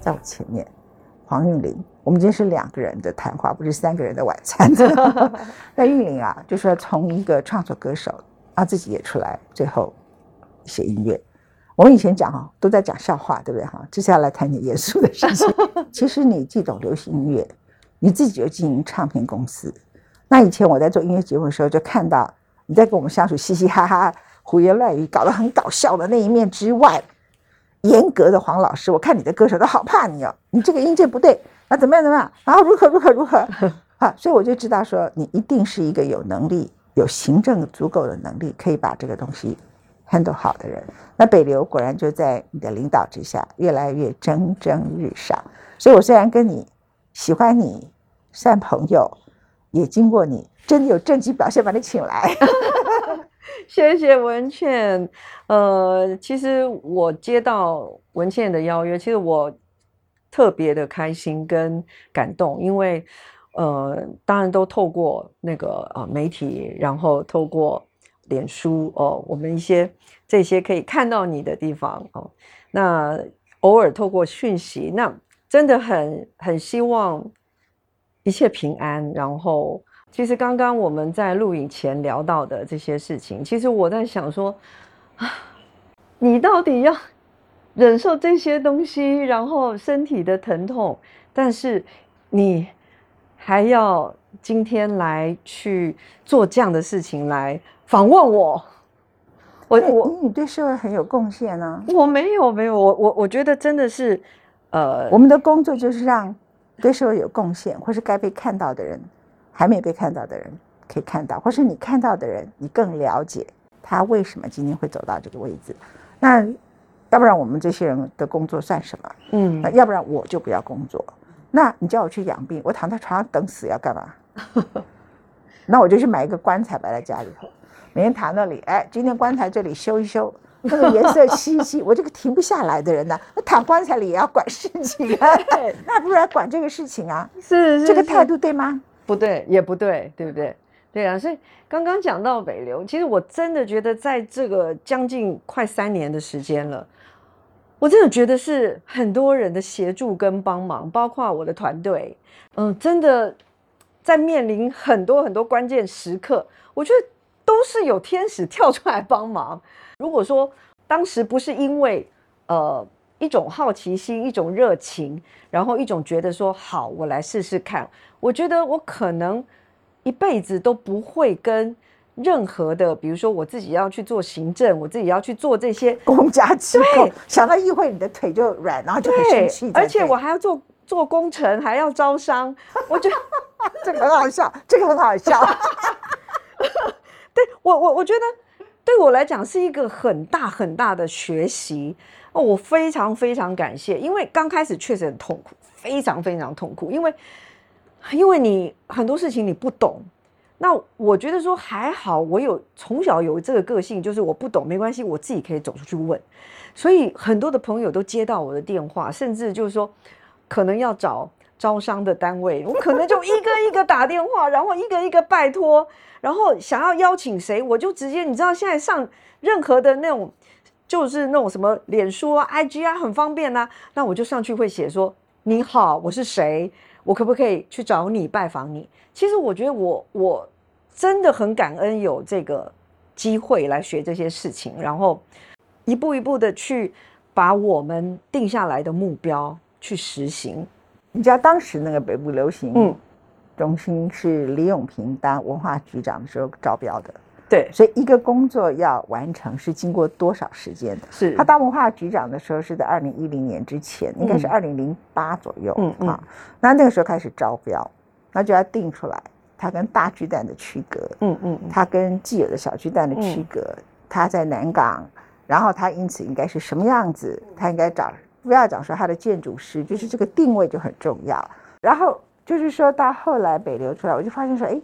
在我前面，黄韵玲，我们今天是两个人的谈话，不是三个人的晚餐。那韵玲啊，就说从一个创作歌手，啊自己也出来，最后写音乐。我们以前讲哈，都在讲笑话，对不对哈？接下来谈点严肃的事情。其实你既懂流行音乐，你自己就经营唱片公司。那以前我在做音乐节目的时候，就看到你在跟我们相处嘻嘻哈哈、胡言乱语，搞得很搞笑的那一面之外，严格的黄老师，我看你的歌手都好怕你哦，你这个音这不对，啊怎么样怎么样？然后如何如何如何？啊，所以我就知道说，你一定是一个有能力、有行政足够的能力，可以把这个东西。handle 好的人，那北流果然就在你的领导之下，越来越蒸蒸日上。所以我虽然跟你喜欢你，算朋友，也经过你真的有政绩表现，把你请来。谢谢文倩。呃，其实我接到文倩的邀约，其实我特别的开心跟感动，因为呃，当然都透过那个啊媒体，然后透过。脸书哦，我们一些这些可以看到你的地方哦，那偶尔透过讯息，那真的很很希望一切平安。然后，其实刚刚我们在录影前聊到的这些事情，其实我在想说啊，你到底要忍受这些东西，然后身体的疼痛，但是你还要今天来去做这样的事情来。访问我，我我你对社会很有贡献啊。我没有没有，我我我觉得真的是，呃，我们的工作就是让对社会有贡献，或是该被看到的人，还没被看到的人可以看到，或是你看到的人，你更了解他为什么今天会走到这个位置。那要不然我们这些人的工作算什么？嗯，要不然我就不要工作。那你叫我去养病，我躺在床上等死要干嘛？那我就去买一个棺材摆在家里头。每天躺那里，哎，今天棺材这里修一修，那个颜色漆一漆，我这个停不下来的人呢，那躺棺材里也要管事情啊，那不如来管这个事情啊，是是这个态度对吗？不对，也不对，对不对？对啊，所以刚刚讲到北流，其实我真的觉得，在这个将近快三年的时间了，我真的觉得是很多人的协助跟帮忙，包括我的团队，嗯，真的在面临很多很多关键时刻，我觉得。都是有天使跳出来帮忙。如果说当时不是因为呃一种好奇心、一种热情，然后一种觉得说好，我来试试看，我觉得我可能一辈子都不会跟任何的，比如说我自己要去做行政，我自己要去做这些公家机构，想到议会，你的腿就软，然后就很生气。而且我还要做做工程，还要招商，我觉得 这个很好笑，这个很好笑。对我，我我觉得对我来讲是一个很大很大的学习哦，我非常非常感谢，因为刚开始确实很痛苦，非常非常痛苦，因为因为你很多事情你不懂，那我觉得说还好，我有从小有这个个性，就是我不懂没关系，我自己可以走出去问，所以很多的朋友都接到我的电话，甚至就是说可能要找。招商的单位，我可能就一个一个打电话，然后一个一个拜托，然后想要邀请谁，我就直接，你知道现在上任何的那种，就是那种什么脸书啊、IG 啊，很方便呐。那我就上去会写说：“你好，我是谁？我可不可以去找你拜访你？”其实我觉得我我真的很感恩有这个机会来学这些事情，然后一步一步的去把我们定下来的目标去实行。你知道当时那个北部流行中心是李永平当文化局长的时候招标的，对，所以一个工作要完成是经过多少时间的？是他当文化局长的时候是在二零一零年之前，应该是二零零八左右嗯啊。那那个时候开始招标，那就要定出来它跟大巨蛋的区隔，嗯嗯，它跟既有的小巨蛋的区隔，它在南港，然后它因此应该是什么样子？它应该找。不要讲说他的建筑师，就是这个定位就很重要。然后就是说到后来北流出来，我就发现说，哎，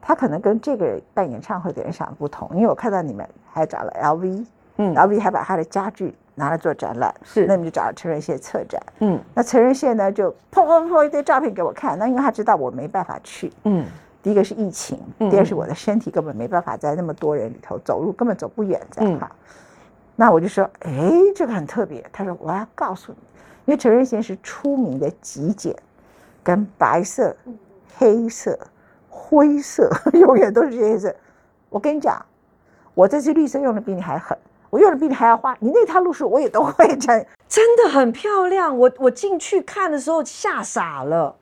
他可能跟这个办演唱会的人想的不同。因为我看到你们还找了 LV，嗯，LV 还把他的家具拿来做展览，是，那你们就找了陈仁宪策展，嗯，那陈仁宪呢就砰砰砰一堆照片给我看，那因为他知道我没办法去，嗯，第一个是疫情，第二是我的身体根本没办法在那么多人里头走路，根本走不远，这样哈。那我就说，哎，这个很特别。他说，我要告诉你，因为陈瑞贤是出名的极简，跟白色、黑色、灰色，永远都是这些色。我跟你讲，我这支绿色用的比你还狠，我用的比你还要花。你那套路数我也都会真，真的很漂亮。我我进去看的时候吓傻了，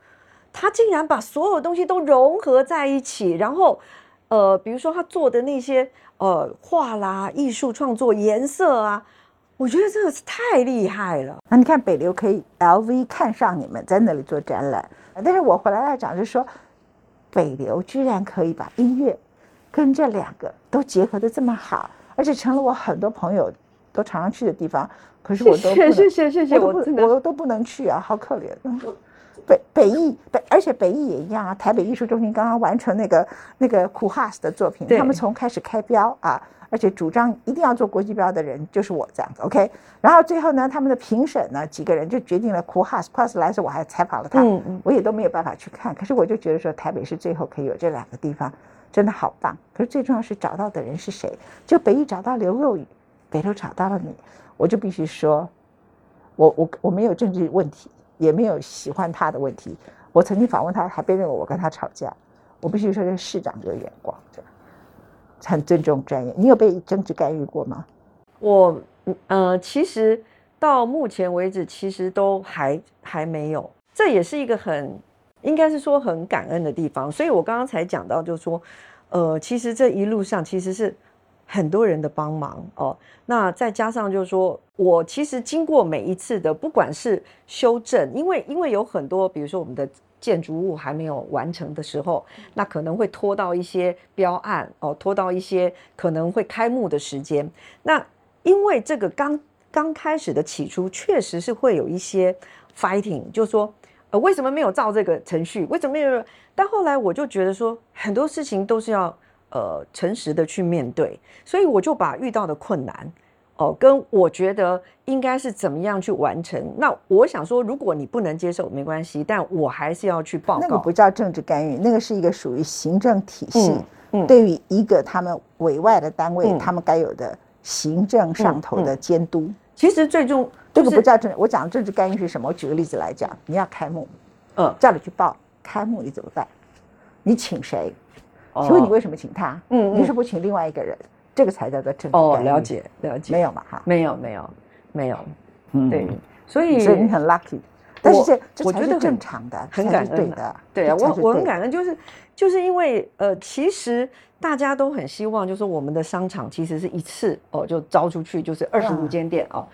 他竟然把所有东西都融合在一起，然后呃，比如说他做的那些呃画啦、艺术创作、颜色啊，我觉得真的是太厉害了。那你看北流可以 LV 看上你们在那里做展览，但是我回来来讲就是说，北流居然可以把音乐。跟这两个都结合的这么好，而且成了我很多朋友都常常去的地方。可是我都谢谢谢谢谢，我我都不能去啊，好可怜。北北艺北，而且北艺也一样啊。台北艺术中心刚刚完成那个那个库哈斯的作品，他们从开始开标啊，而且主张一定要做国际标的人就是我这样子。OK，然后最后呢，他们的评审呢几个人就决定了库哈斯，库哈斯来时我还采访了他，我也都没有办法去看。可是我就觉得说，台北市最后可以有这两个地方。真的好棒，可是最重要是找到的人是谁？就北艺找到刘若雨，北投找到了你，我就必须说，我我我没有政治问题，也没有喜欢他的问题。我曾经访问他，还被认为我跟他吵架。我必须说，这市长有眼光，这很尊重专业。你有被政治干预过吗？我呃，其实到目前为止，其实都还还没有。这也是一个很。应该是说很感恩的地方，所以我刚刚才讲到，就是说，呃，其实这一路上其实是很多人的帮忙哦。那再加上就是说我其实经过每一次的，不管是修正，因为因为有很多，比如说我们的建筑物还没有完成的时候，那可能会拖到一些标案哦，拖到一些可能会开幕的时间。那因为这个刚刚开始的起初，确实是会有一些 fighting，就说。呃，为什么没有照这个程序？为什么没有？但后来我就觉得说，很多事情都是要呃诚实的去面对，所以我就把遇到的困难哦，跟我觉得应该是怎么样去完成。那我想说，如果你不能接受，没关系，但我还是要去报告。那个不叫政治干预，那个是一个属于行政体系对于一个他们委外的单位，他们该有的行政上头的监督。其实最终。这个不叫政，我讲政治干预是什么？我举个例子来讲，你要开幕，嗯，叫你去报开幕，你怎么办？你请谁？请问你为什么请他？嗯，你是不请另外一个人？这个才叫做政治干预。了解了解。没有嘛？哈，没有没有没有。嗯，对，所以所以你很 lucky，但是这这才是正常的，很感恩的。对啊，我我很感恩，就是就是因为呃，其实大家都很希望，就是我们的商场其实是一次哦就招出去，就是二十五间店哦。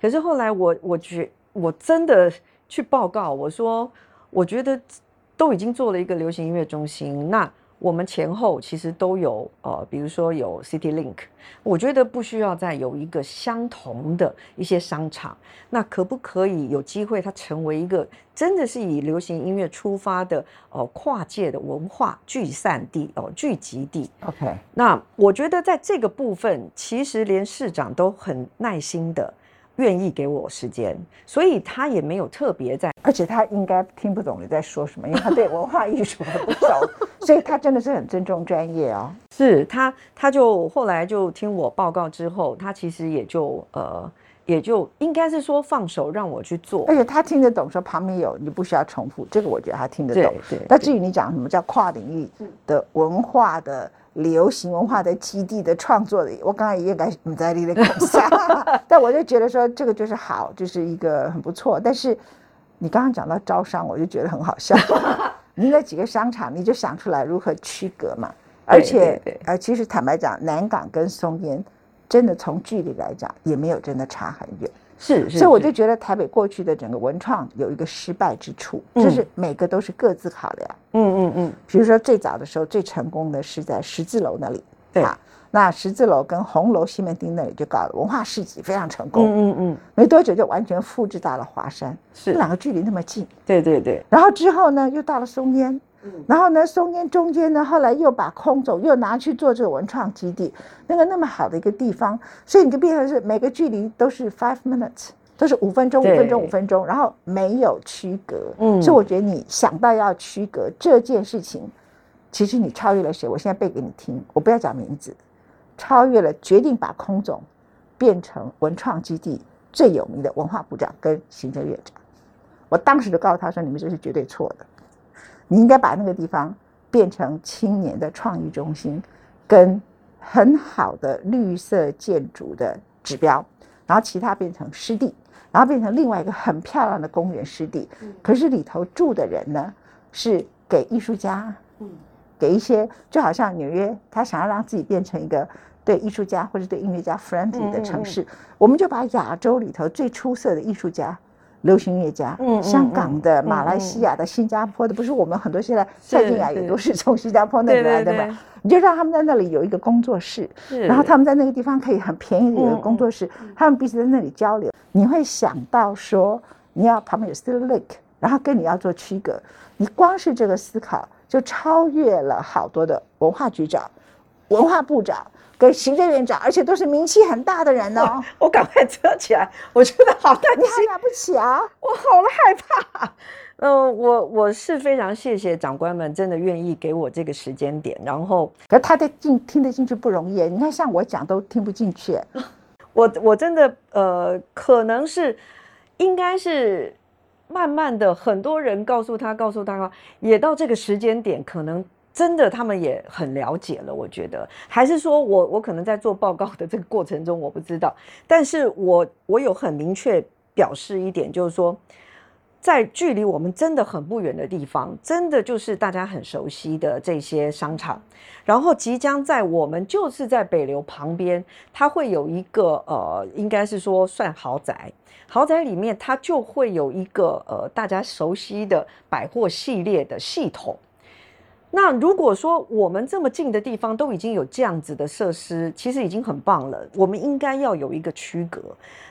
可是后来我我觉我真的去报告，我说我觉得都已经做了一个流行音乐中心，那我们前后其实都有呃，比如说有 City Link，我觉得不需要再有一个相同的一些商场，那可不可以有机会它成为一个真的是以流行音乐出发的哦跨界的文化聚散地哦聚集地？OK，那我觉得在这个部分，其实连市长都很耐心的。愿意给我时间，所以他也没有特别在，而且他应该听不懂你在说什么，因为他对文化艺术很不熟，所以他真的是很尊重专业哦。是他，他就后来就听我报告之后，他其实也就呃，也就应该是说放手让我去做，而且他听得懂，说旁边有你不需要重复，这个我觉得他听得懂。对，那至于你讲什么叫跨领域的文化的。流行文化的基地的创作的，我刚才也应该不在你的口下，但我就觉得说这个就是好，就是一个很不错。但是你刚刚讲到招商，我就觉得很好笑。你那几个商场，你就想出来如何区隔嘛？而且，呃，其实坦白讲，南港跟松烟，真的从距离来讲，也没有真的差很远。是，是所以我就觉得台北过去的整个文创有一个失败之处，就是每个都是各自考量。嗯嗯嗯。比如说最早的时候最成功的是在十字楼那里，对啊，那十字楼跟红楼西门町那里就搞了文化市集，非常成功。嗯嗯嗯。没多久就完全复制到了华山，是两个距离那么近。对对对。然后之后呢，又到了松烟。然后呢，松烟中间呢，后来又把空总又拿去做这个文创基地，那个那么好的一个地方，所以你就变成是每个距离都是 five minutes，都是五分钟，五分钟，五分钟，然后没有区隔。嗯，所以我觉得你想到要区隔这件事情，其实你超越了谁？我现在背给你听，我不要讲名字，超越了决定把空总变成文创基地最有名的文化部长跟行政院长。我当时就告诉他说：“你们这是绝对错的，你应该把那个地方变成青年的创意中心，跟很好的绿色建筑的指标，然后其他变成湿地，然后变成另外一个很漂亮的公园湿地。可是里头住的人呢，是给艺术家，给一些就好像纽约，他想要让自己变成一个。”对艺术家或者对音乐家 friendly 的城市，我们就把亚洲里头最出色的艺术家、流行音乐家，香港的、马来西亚的、新加坡的，不是我们很多现在蔡健雅也都是从新加坡那边来的嘛？你就让他们在那里有一个工作室，然后他们在那个地方可以很便宜的一个工作室，他们彼此在那里交流。你会想到说，你要旁边有 still lake，然后跟你要做区隔，你光是这个思考就超越了好多的文化局长、文化部长。跟行政院长，而且都是名气很大的人哦。我赶快遮起来，我觉得好担心，你了不起啊！我好害怕。嗯，我我是非常谢谢长官们，真的愿意给我这个时间点。然后，可他的进听得进去不容易。你看，像我讲都听不进去。我我真的呃，可能是应该是慢慢的，很多人告诉他，告诉他，也到这个时间点，可能。真的，他们也很了解了。我觉得，还是说我我可能在做报告的这个过程中，我不知道。但是我我有很明确表示一点，就是说，在距离我们真的很不远的地方，真的就是大家很熟悉的这些商场，然后即将在我们就是在北流旁边，它会有一个呃，应该是说算豪宅，豪宅里面它就会有一个呃大家熟悉的百货系列的系统。那如果说我们这么近的地方都已经有这样子的设施，其实已经很棒了。我们应该要有一个区隔，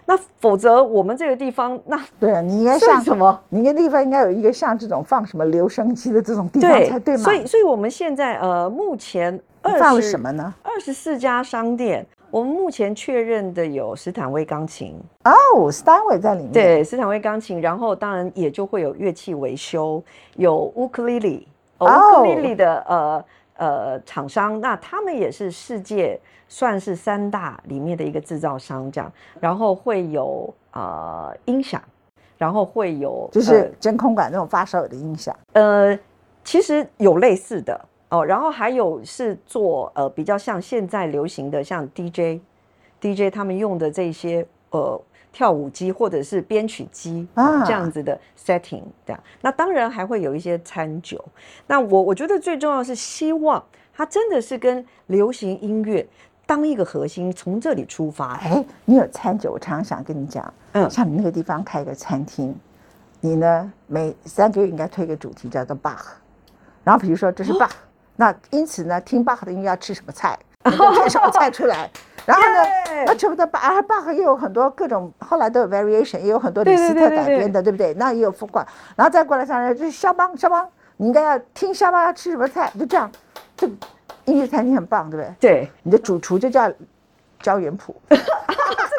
那否则我们这个地方，那对啊，你应该像什么？你那地方应该有一个像这种放什么留声机的这种地方才对嘛？所以，所以我们现在呃，目前放了什么呢？二十四家商店，我们目前确认的有斯坦威钢琴哦，斯坦威在里面。对，斯坦威钢琴，然后当然也就会有乐器维修，有乌克丽丽。乌克丽丽的呃呃厂商，那他们也是世界算是三大里面的一个制造商，这样，然后会有呃音响，然后会有就是真空管那种发烧友的音响，呃，其实有类似的哦，然后还有是做呃比较像现在流行的像 DJ，DJ 他们用的这些呃。跳舞机或者是编曲机啊，这样子的 setting，这样，那当然还会有一些餐酒。那我我觉得最重要是希望它真的是跟流行音乐当一个核心，从这里出发。哎，你有餐酒，我常常想跟你讲，嗯，像你那个地方开一个餐厅，你呢每三个月应该推一个主题叫做 Bach，然后比如说这是 Bach，那因此呢听 Bach 的音乐要吃什么菜，推什么菜出来。然后呢，那全部都巴尔巴赫也有很多各种，后来都有 variation，也有很多李斯特改编的，对不对？那也有风管，然后再过来上来就是肖邦，肖邦，你应该要听肖邦要吃什么菜，就这样，这音乐餐厅很棒，对不对？对，你的主厨就叫焦元溥，这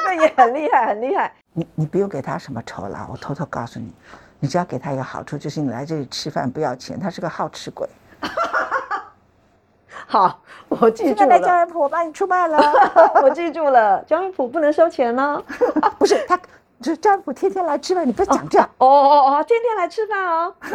个也很厉害，很厉害。你你不用给他什么酬劳，我偷偷告诉你，你只要给他一个好处，就是你来这里吃饭不要钱，他是个好吃鬼。好，我记住了。江元普，我把你出卖了。我记住了，江元普不能收钱呢。不是他，就是江元普天天来吃饭，你不要讲这样。哦哦哦，天天来吃饭哦。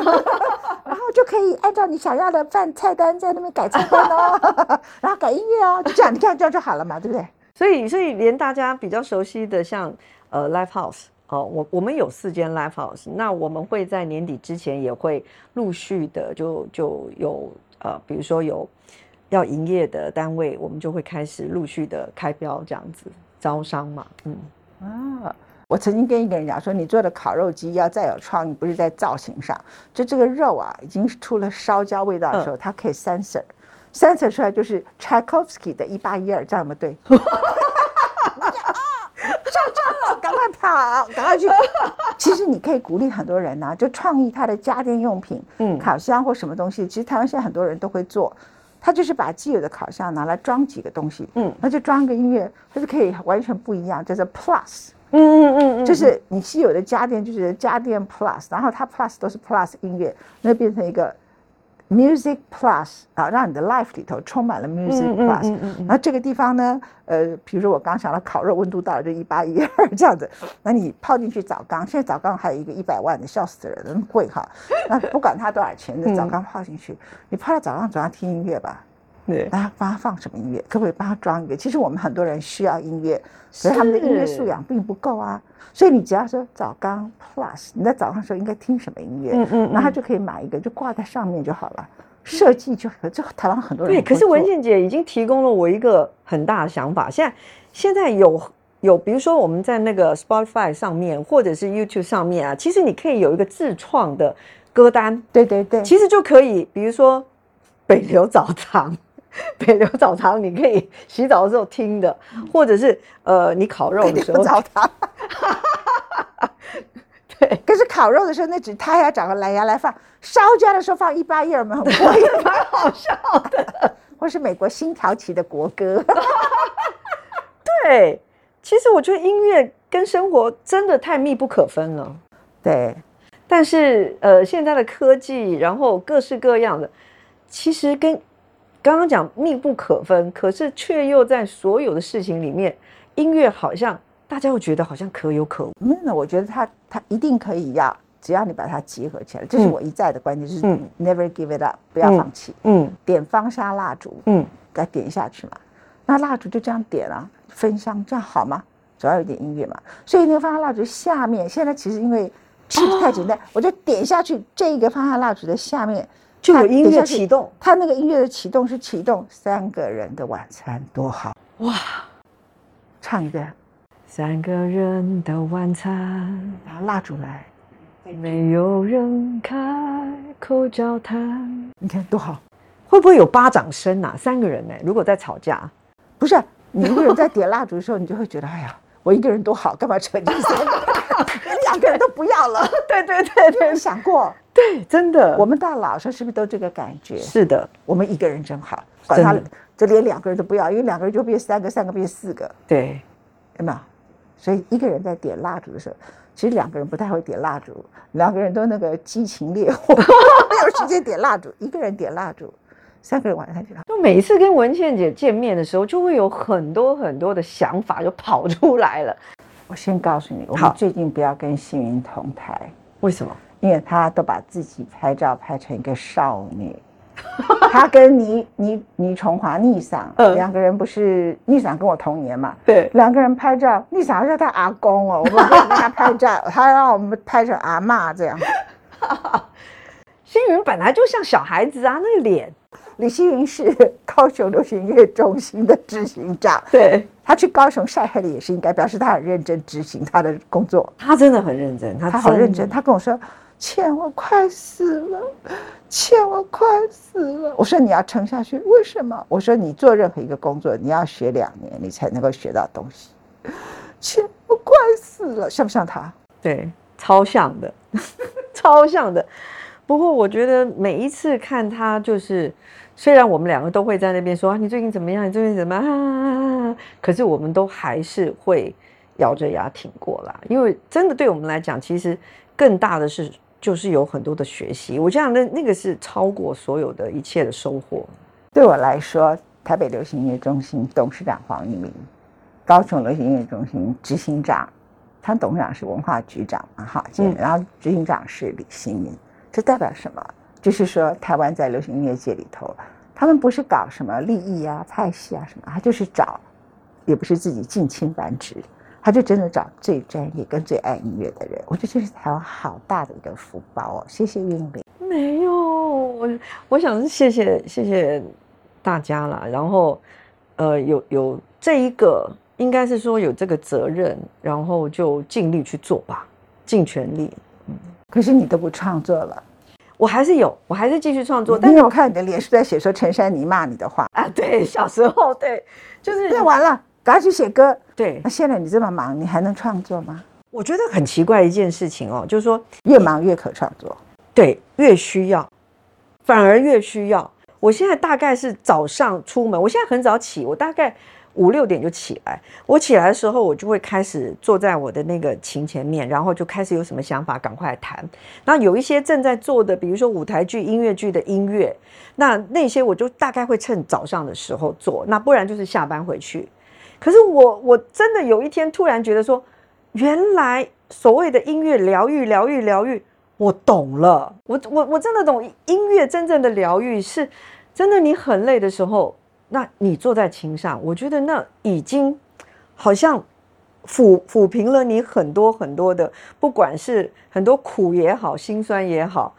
然后就可以按照你想要的饭菜单在那边改菜单哦，然后改音乐哦，就这样，你看这样就好了嘛，对不对？所以，所以连大家比较熟悉的，像呃，Live House 哦，我我们有四间 Live House，那我们会在年底之前也会陆续的就就有呃，比如说有。要营业的单位，我们就会开始陆续的开标，这样子招商嘛。嗯啊，我曾经跟一个人讲说，你做的烤肉机要再有创意，不是在造型上，就这个肉啊，已经出了烧焦味道的时候，它可以 sensor，sensor 出来就是 Tchaikovsky 的一八一二，这样不对。上车了，赶快跑，赶快去。其实你可以鼓励很多人呐，就创意他的家电用品，嗯，烤箱或什么东西。其实台湾现在很多人都会做。他就是把既有的烤箱拿来装几个东西，嗯，那就装一个音乐，它就可以完全不一样，叫做 Plus，嗯嗯嗯嗯，就是你稀有的家电就是家电 Plus，然后它 Plus 都是 Plus 音乐，那变成一个 Music Plus 啊，让你的 life 里头充满了 Music Plus。嗯嗯嗯那这个地方呢，呃，比如说我刚想到烤肉温度到了就一八一二这样子，那你泡进去澡缸，现在澡缸还有一个一百万的，笑死人了，那么贵哈。那不管它多少钱，的澡缸泡进去，你泡到澡缸总要听音乐吧？对，他放什么音乐？可不可以帮他装一个？其实我们很多人需要音乐，可是他们的音乐素养并不够啊。所以你只要说澡缸 Plus，你在早上的时候应该听什么音乐，嗯嗯然后他就可以买一个，就挂在上面就好了。设计就就台湾很多人对，可是文倩姐已经提供了我一个很大的想法。现在现在有有，比如说我们在那个 Spotify 上面，或者是 YouTube 上面啊，其实你可以有一个自创的歌单，对对对，其实就可以，比如说北流澡堂。北流澡堂，你可以洗澡的时候听的，或者是呃，你烤肉的时候有澡堂。对，可是烤肉的时候，那只他还要找个蓝牙来放；烧焦的时候放一八一二嘛蛮好笑的。或是美国新挑起的国歌。对，其实我觉得音乐跟生活真的太密不可分了。对，但是呃，现在的科技，然后各式各样的，其实跟刚刚讲密不可分，可是却又在所有的事情里面，音乐好像大家又觉得好像可有可无。没有，我觉得它它一定可以要，只要你把它结合起来，这是嗯我一再的观点，就是嗯 never give it up，不要放弃。嗯点方沙蜡烛，嗯，给它点下去嘛。那蜡烛就这样点啊，分香，这样好吗？总要有点音乐嘛。所以那个方香蜡烛下面，现在其实因为是太简单，我就点下去，这个方香蜡烛的下面它就有音乐启动。他那个音乐的启动是启动三个人的晚餐，多好！哇，唱一遍，三个人的晚餐，然后蜡烛来，没有人开口交谈。你看多好。会不会有巴掌声啊？三个人呢、如果在吵架，不是你一个人在点蜡烛的时候，你就会觉得，哎呀，我一个人多好，干嘛扯进三个？连 两个人都不要了。对对对对你想过，对，真的，我们到老时候是不是都这个感觉？是的，我们一个人真好，管他真的就连两个人都不要，因为两个人就变三个，三个变四个，对，有没有？所以一个人在点蜡烛的时候，其实两个人不太会点蜡烛，两个人都那个激情烈火，没有时间点蜡烛，一个人点蜡烛，三个人晚上。就每次跟文倩姐见面的时候，就会有很多很多的想法就跑出来了。我先告诉你，我们最近不要跟幸运同台，为什么？因为他都把自己拍照拍成一个少女。他跟倪倪倪崇华逆嗓嗯两个人不是逆嗓跟我同年嘛？对，两个人拍照，逆嫂叫他阿公哦，我们跟他拍照，他让我们拍成阿妈这样。星云本来就像小孩子啊，那个脸。李希云是高雄流行音乐中心的执行长，对他去高雄晒黑了也是应该，表示他很认真执行他的工作。他真的很认真，他他好认真，他跟我说：“倩，我快死了，倩，我快死了。”我说：“你要撑下去，为什么？”我说：“你做任何一个工作，你要学两年，你才能够学到东西。”倩，我快死了，像不像他？对，超像的，超像的。不过我觉得每一次看他，就是虽然我们两个都会在那边说啊，你最近怎么样？你最近怎么样？啊，可是我们都还是会咬着牙挺过来。因为真的对我们来讲，其实更大的是就是有很多的学习。我想那那个是超过所有的一切的收获。对我来说，台北流行音乐中心董事长黄一鸣，高雄流行音乐中心执行长，他董事长是文化局长嘛，哈，嗯然后执行长是李新民，这代表什么？就是说台湾在流行音乐界里头，他们不是搞什么利益啊、派系啊什么，他就是找，也不是自己近亲繁殖，他就真的找最专业跟最爱音乐的人。我觉得这是台湾好大的一个福报哦，谢谢韵玲。没有，我我想是谢谢谢谢大家啦。然后，呃，有有这一个，应该是说有这个责任，然后就尽力去做吧，尽全力。可是你都不创作了，我还是有，我还是继续创作，但是我看你的脸是在写说陈珊妮骂你的话，啊，对，小时候对，就是那完了，赶快去写歌。对那，现在你这么忙，你还能创作吗？我觉得很奇怪一件事情哦，就是说，越忙越可创作。对，越需要，反而越需要。我现在大概是早上出门，我现在很早起，我大概五六点就起来。我起来的时候，我就会开始坐在我的那个琴前面，然后就开始有什么想法，赶快弹。那有一些正在做的，比如说舞台剧、音乐剧的音乐，那那些我就大概会趁早上的时候做，那不然就是下班回去。可是我我真的有一天突然觉得说，原来所谓的音乐疗愈、疗愈、疗愈。我懂了，我我我真的懂音乐真正的疗愈是，真的你很累的时候，那你坐在琴上，我觉得那已经好像抚抚平了你很多很多的，不管是很多苦也好，心酸也好，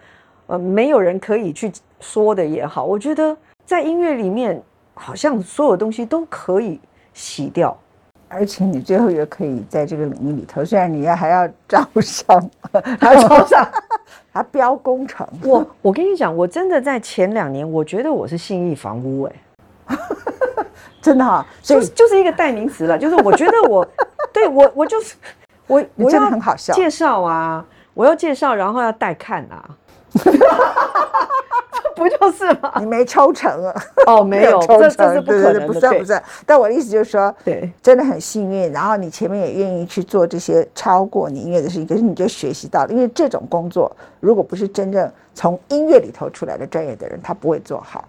呃，没有人可以去说的也好，我觉得在音乐里面，好像所有东西都可以洗掉。而且你最后也可以在这个领域里头，虽然你要还要招商，还要招商，还标工程。我我跟你讲，我真的在前两年，我觉得我是信义房屋，哎，真的哈，就就是一个代名词了，就是我觉得我，对我我就是我，我真的很好笑，介绍啊，我要介绍，然后要带看啊。不就是吗？你没抽成啊？哦，没有，这这是不可能的，不算不算。但我的意思就是说，对，真的很幸运。然后你前面也愿意去做这些超过你音乐的事情，可是你就学习到了，因为这种工作如果不是真正从音乐里头出来的专业的人，他不会做好。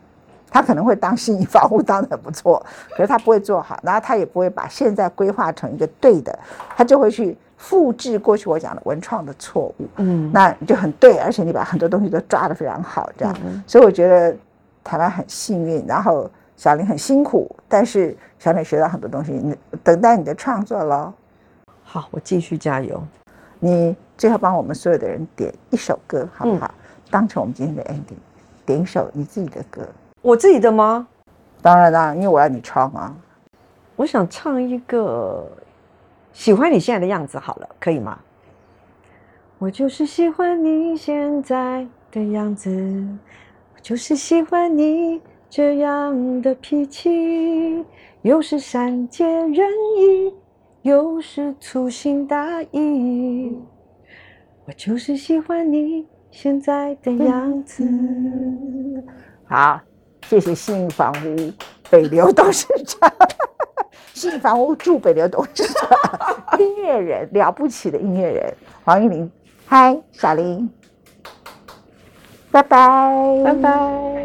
他可能会当心理防护当的不错，可是他不会做好，然后他也不会把现在规划成一个对的，他就会去。复制过去我讲的文创的错误，嗯，那就很对，而且你把很多东西都抓得非常好，这样，所以我觉得台湾很幸运，然后小林很辛苦，但是小林学到很多东西，你等待你的创作喽。好，我继续加油。你最后帮我们所有的人点一首歌，好不好？当成我们今天的 ending，点一首你自己的歌。我自己的吗？当然啦，因为我要你唱啊。我想唱一个。喜欢你现在的样子，好了，可以吗？我就是喜欢你现在的样子，我就是喜欢你这样的脾气，又是善解人意，又是粗心大意。我就是喜欢你现在的样子。好，谢谢信房屋北流董事长。信房屋住北流董事长，音乐人了不起的音乐人黄玉玲，嗨，小林，拜拜，拜拜。